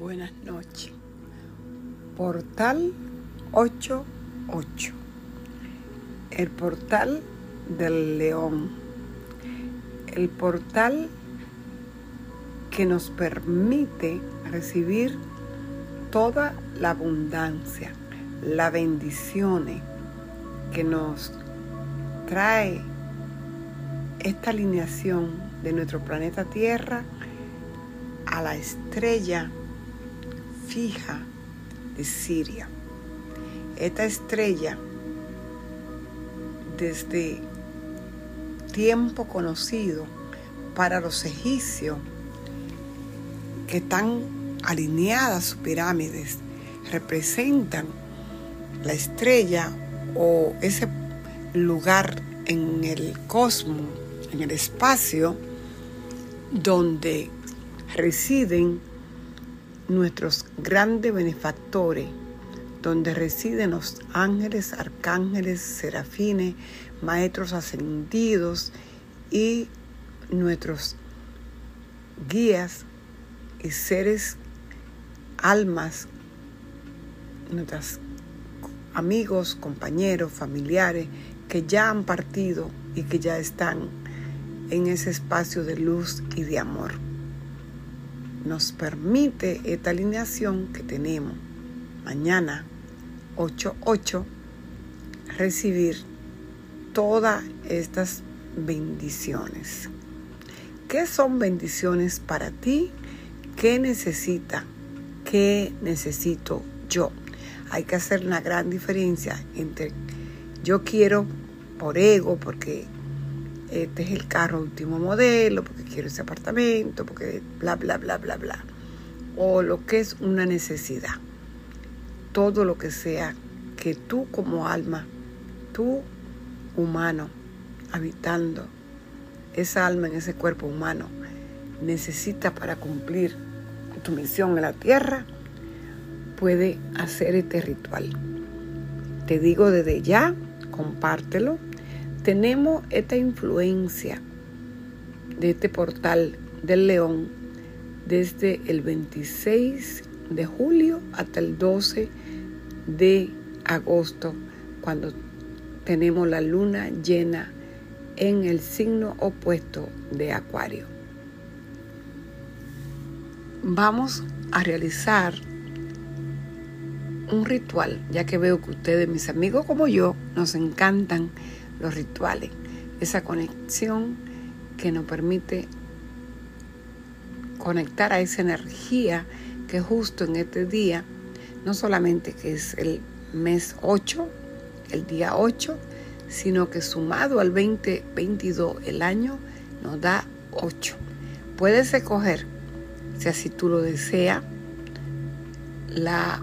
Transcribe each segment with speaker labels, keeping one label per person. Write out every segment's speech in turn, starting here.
Speaker 1: Buenas noches. Portal 88. El portal del león. El portal que nos permite recibir toda la abundancia, las bendiciones que nos trae esta alineación de nuestro planeta Tierra a la estrella fija de Siria. Esta estrella, desde tiempo conocido para los egipcios, que están alineadas sus pirámides, representan la estrella o ese lugar en el cosmos, en el espacio, donde residen nuestros grandes benefactores, donde residen los ángeles, arcángeles, serafines, maestros ascendidos y nuestros guías y seres, almas, nuestros amigos, compañeros, familiares que ya han partido y que ya están en ese espacio de luz y de amor nos permite esta alineación que tenemos mañana 8-8 recibir todas estas bendiciones. ¿Qué son bendiciones para ti? ¿Qué necesita? ¿Qué necesito yo? Hay que hacer una gran diferencia entre yo quiero por ego, porque este es el carro último modelo, porque quiero ese apartamento, porque bla, bla, bla, bla, bla. O lo que es una necesidad. Todo lo que sea que tú como alma, tú humano, habitando esa alma en ese cuerpo humano, necesita para cumplir tu misión en la tierra, puede hacer este ritual. Te digo desde ya, compártelo tenemos esta influencia de este portal del león desde el 26 de julio hasta el 12 de agosto, cuando tenemos la luna llena en el signo opuesto de Acuario. Vamos a realizar un ritual, ya que veo que ustedes, mis amigos como yo, nos encantan los rituales, esa conexión que nos permite conectar a esa energía que justo en este día, no solamente que es el mes 8, el día 8, sino que sumado al 2022 el año nos da 8. Puedes escoger, si así tú lo deseas, la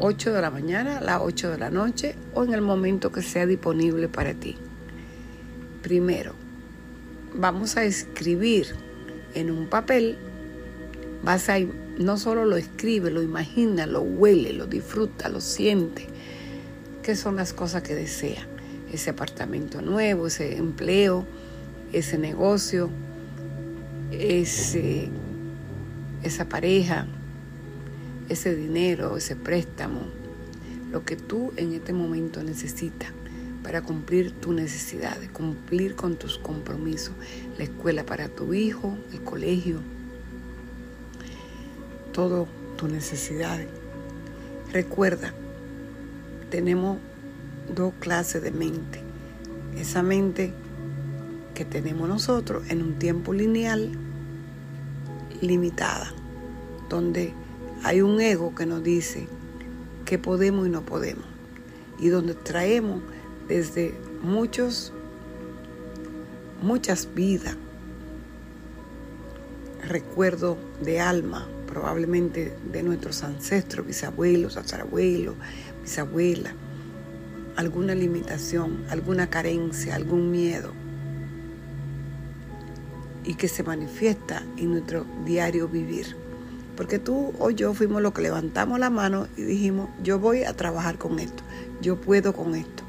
Speaker 1: 8 de la mañana, las 8 de la noche o en el momento que sea disponible para ti. Primero, vamos a escribir en un papel, vas a no solo lo escribe, lo imagina, lo huele, lo disfruta, lo siente, qué son las cosas que desea. Ese apartamento nuevo, ese empleo, ese negocio, ese, esa pareja, ese dinero, ese préstamo, lo que tú en este momento necesitas para cumplir tus necesidades, cumplir con tus compromisos, la escuela para tu hijo, el colegio, todo tus necesidades. Recuerda, tenemos dos clases de mente. Esa mente que tenemos nosotros en un tiempo lineal limitada, donde hay un ego que nos dice que podemos y no podemos. Y donde traemos desde muchos, muchas vidas, recuerdo de alma, probablemente de nuestros ancestros, bisabuelos, tatarabuelos, bisabuelas, alguna limitación, alguna carencia, algún miedo, y que se manifiesta en nuestro diario vivir. Porque tú o yo fuimos los que levantamos la mano y dijimos, yo voy a trabajar con esto, yo puedo con esto.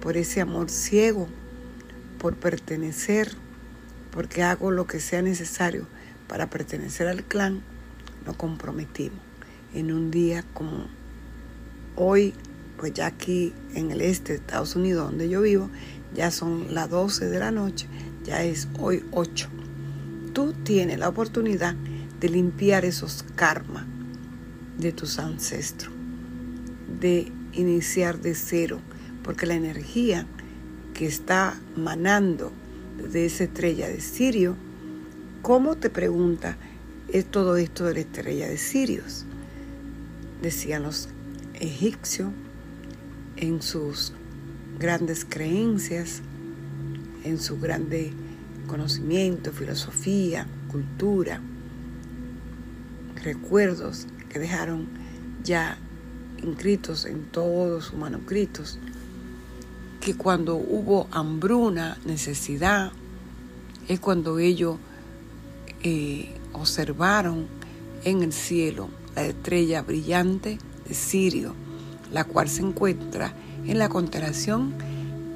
Speaker 1: Por ese amor ciego, por pertenecer, porque hago lo que sea necesario para pertenecer al clan, nos comprometimos. En un día como hoy, pues ya aquí en el este de Estados Unidos, donde yo vivo, ya son las 12 de la noche, ya es hoy 8. Tú tienes la oportunidad de limpiar esos karmas de tus ancestros, de iniciar de cero, porque la energía que está manando de esa estrella de Sirio, ¿cómo te pregunta es todo esto de la estrella de Sirios? Decían los egipcios en sus grandes creencias, en su grande conocimiento, filosofía, cultura, recuerdos que dejaron ya inscritos en todos sus manuscritos, que cuando hubo hambruna, necesidad, es cuando ellos eh, observaron en el cielo la estrella brillante de Sirio, la cual se encuentra en la constelación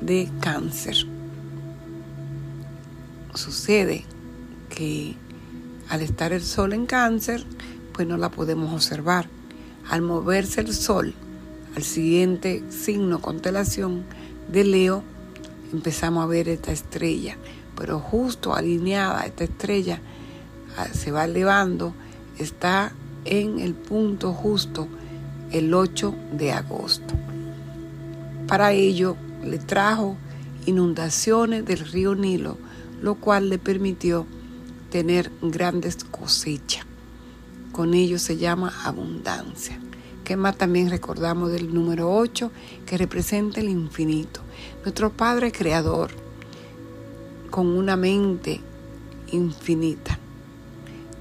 Speaker 1: de cáncer. Sucede que al estar el sol en cáncer, pues no la podemos observar. Al moverse el sol al siguiente signo constelación de Leo, empezamos a ver esta estrella, pero justo alineada esta estrella ah, se va elevando, está en el punto justo el 8 de agosto. Para ello le trajo inundaciones del río Nilo, lo cual le permitió tener grandes cosechas. Con ello se llama abundancia. ¿Qué más también recordamos del número 8 que representa el infinito? Nuestro Padre Creador, con una mente infinita,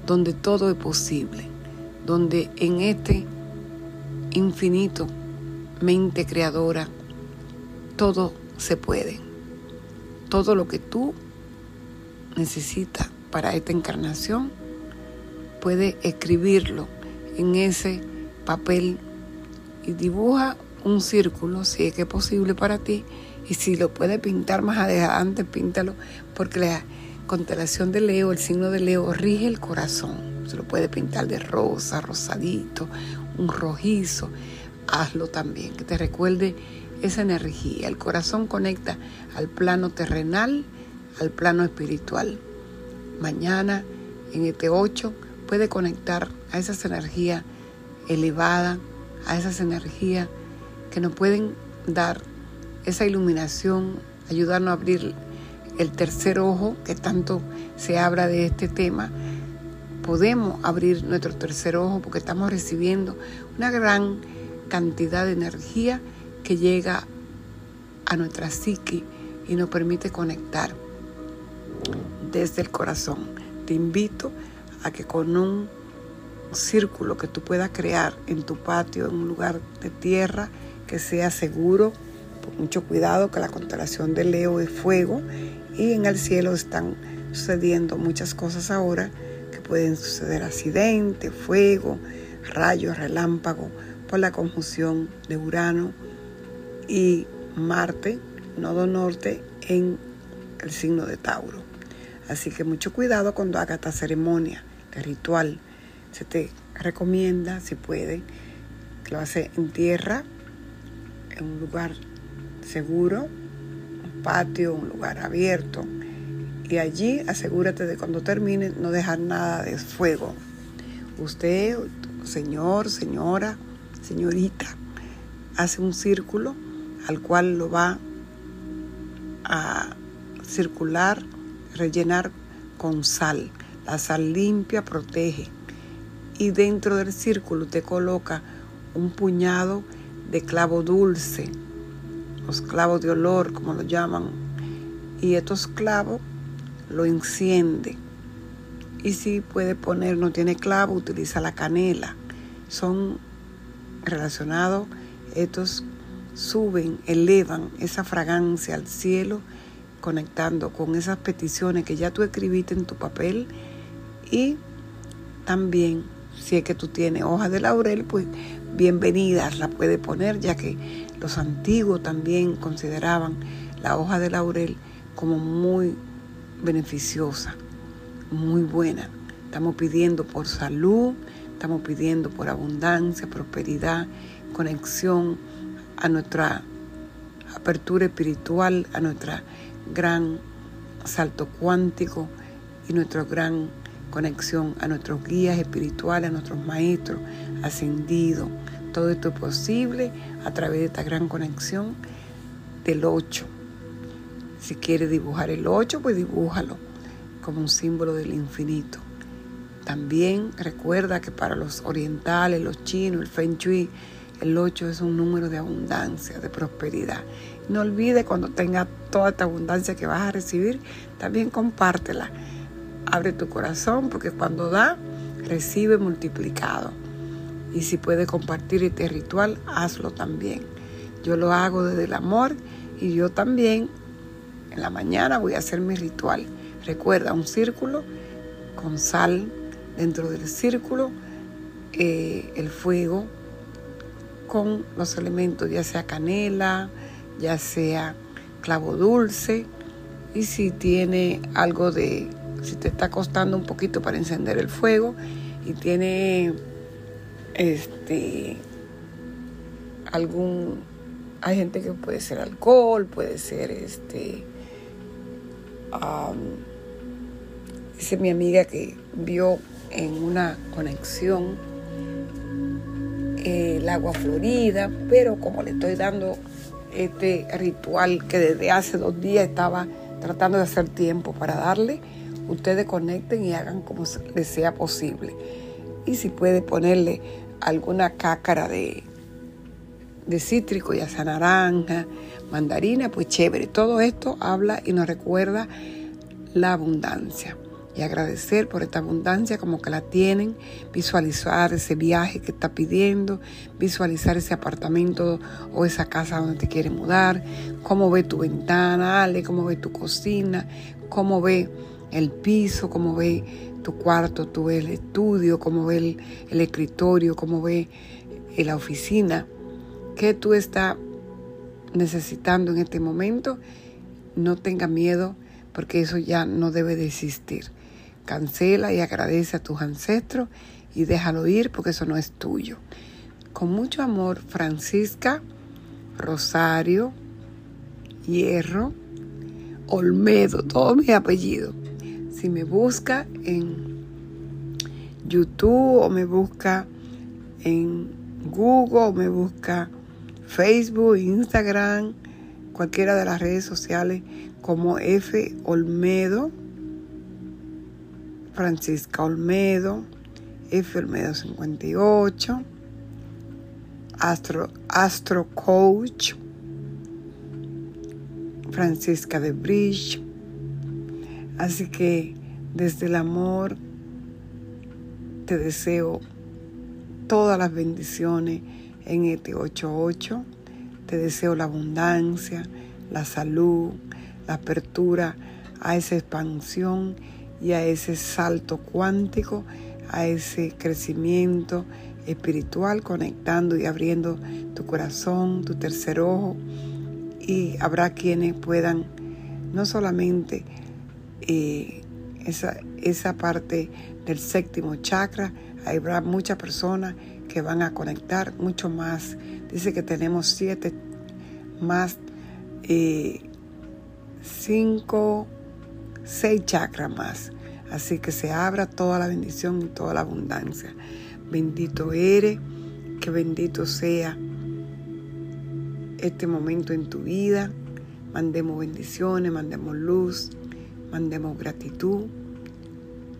Speaker 1: donde todo es posible, donde en este infinito mente creadora todo se puede. Todo lo que tú necesitas para esta encarnación, puedes escribirlo en ese papel y dibuja un círculo si es que es posible para ti y si lo puedes pintar más adelante, píntalo porque la constelación de Leo, el signo de Leo rige el corazón. Se lo puede pintar de rosa, rosadito, un rojizo. Hazlo también, que te recuerde esa energía. El corazón conecta al plano terrenal, al plano espiritual. Mañana, en este 8, puede conectar a esas energías elevadas, a esas energías que nos pueden dar esa iluminación, ayudarnos a abrir el tercer ojo, que tanto se habla de este tema. Podemos abrir nuestro tercer ojo porque estamos recibiendo una gran cantidad de energía que llega a nuestra psique y nos permite conectar desde el corazón. Te invito a que con un círculo que tú puedas crear en tu patio, en un lugar de tierra que sea seguro, con mucho cuidado que la constelación de Leo es fuego y en el cielo están sucediendo muchas cosas ahora que pueden suceder accidentes, fuego, rayos, relámpagos por la conjunción de Urano y Marte, nodo norte, en el signo de Tauro. Así que mucho cuidado cuando haga esta ceremonia, ritual. Se te recomienda, si puede, que lo hace en tierra, en un lugar seguro, un patio, un lugar abierto. Y allí asegúrate de cuando termine no dejar nada de fuego. Usted, señor, señora, señorita, hace un círculo al cual lo va a circular, rellenar con sal. La sal limpia protege. Y dentro del círculo te coloca un puñado de clavo dulce, los clavos de olor, como lo llaman. Y estos clavos lo enciende. Y si puede poner, no tiene clavo, utiliza la canela. Son relacionados estos suben, elevan esa fragancia al cielo, conectando con esas peticiones que ya tú escribiste en tu papel y también si es que tú tienes hojas de laurel, pues bienvenidas la puedes poner, ya que los antiguos también consideraban la hoja de laurel como muy beneficiosa, muy buena. Estamos pidiendo por salud, Estamos pidiendo por abundancia, prosperidad, conexión a nuestra apertura espiritual, a nuestra gran salto cuántico y nuestra gran conexión a nuestros guías espirituales, a nuestros maestros ascendidos. Todo esto es posible a través de esta gran conexión del 8. Si quieres dibujar el 8, pues dibújalo como un símbolo del infinito. También recuerda que para los orientales, los chinos, el Feng Shui, el 8 es un número de abundancia, de prosperidad. No olvides cuando tengas toda esta abundancia que vas a recibir, también compártela. Abre tu corazón porque cuando da, recibe multiplicado. Y si puedes compartir este ritual, hazlo también. Yo lo hago desde el amor y yo también en la mañana voy a hacer mi ritual. Recuerda un círculo con sal dentro del círculo, eh, el fuego con los elementos, ya sea canela, ya sea clavo dulce, y si tiene algo de, si te está costando un poquito para encender el fuego y tiene este algún hay gente que puede ser alcohol, puede ser este dice mi amiga que vio en una conexión el agua florida, pero como le estoy dando este ritual que desde hace dos días estaba tratando de hacer tiempo para darle, ustedes conecten y hagan como les sea posible. Y si puede ponerle alguna cácara de, de cítrico, ya sea naranja, mandarina, pues chévere. Todo esto habla y nos recuerda la abundancia y agradecer por esta abundancia como que la tienen, visualizar ese viaje que está pidiendo, visualizar ese apartamento o esa casa donde te quiere mudar, cómo ve tu ventana, Ale, cómo ve tu cocina, cómo ve el piso, cómo ve tu cuarto, tú el estudio, cómo ve el, el escritorio, cómo ve eh, la oficina, qué tú estás necesitando en este momento, no tenga miedo porque eso ya no debe de existir. Cancela y agradece a tus ancestros y déjalo ir porque eso no es tuyo. Con mucho amor, Francisca Rosario Hierro Olmedo, todo mi apellido. Si me busca en YouTube o me busca en Google o me busca Facebook, Instagram, cualquiera de las redes sociales como F Olmedo Francisca Olmedo, F. Olmedo 58, Astro, Astro Coach, Francisca de Bridge. Así que desde el amor te deseo todas las bendiciones en este 88. Te deseo la abundancia, la salud, la apertura a esa expansión y a ese salto cuántico, a ese crecimiento espiritual, conectando y abriendo tu corazón, tu tercer ojo. Y habrá quienes puedan no solamente esa, esa parte del séptimo chakra, habrá muchas personas que van a conectar mucho más. Dice que tenemos siete más, eh, cinco, seis chakras más. Así que se abra toda la bendición y toda la abundancia. Bendito eres, que bendito sea este momento en tu vida. Mandemos bendiciones, mandemos luz, mandemos gratitud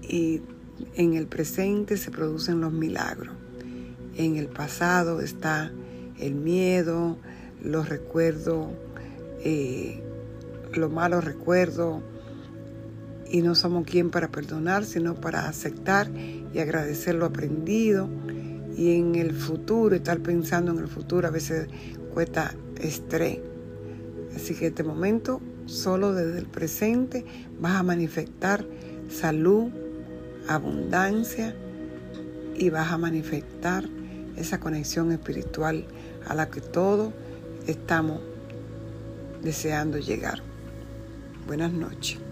Speaker 1: y en el presente se producen los milagros. En el pasado está el miedo, los recuerdos, eh, los malos recuerdos, y no somos quien para perdonar, sino para aceptar y agradecer lo aprendido. Y en el futuro, estar pensando en el futuro a veces cuesta estrés. Así que este momento, solo desde el presente, vas a manifestar salud, abundancia y vas a manifestar esa conexión espiritual a la que todos estamos deseando llegar. Buenas noches.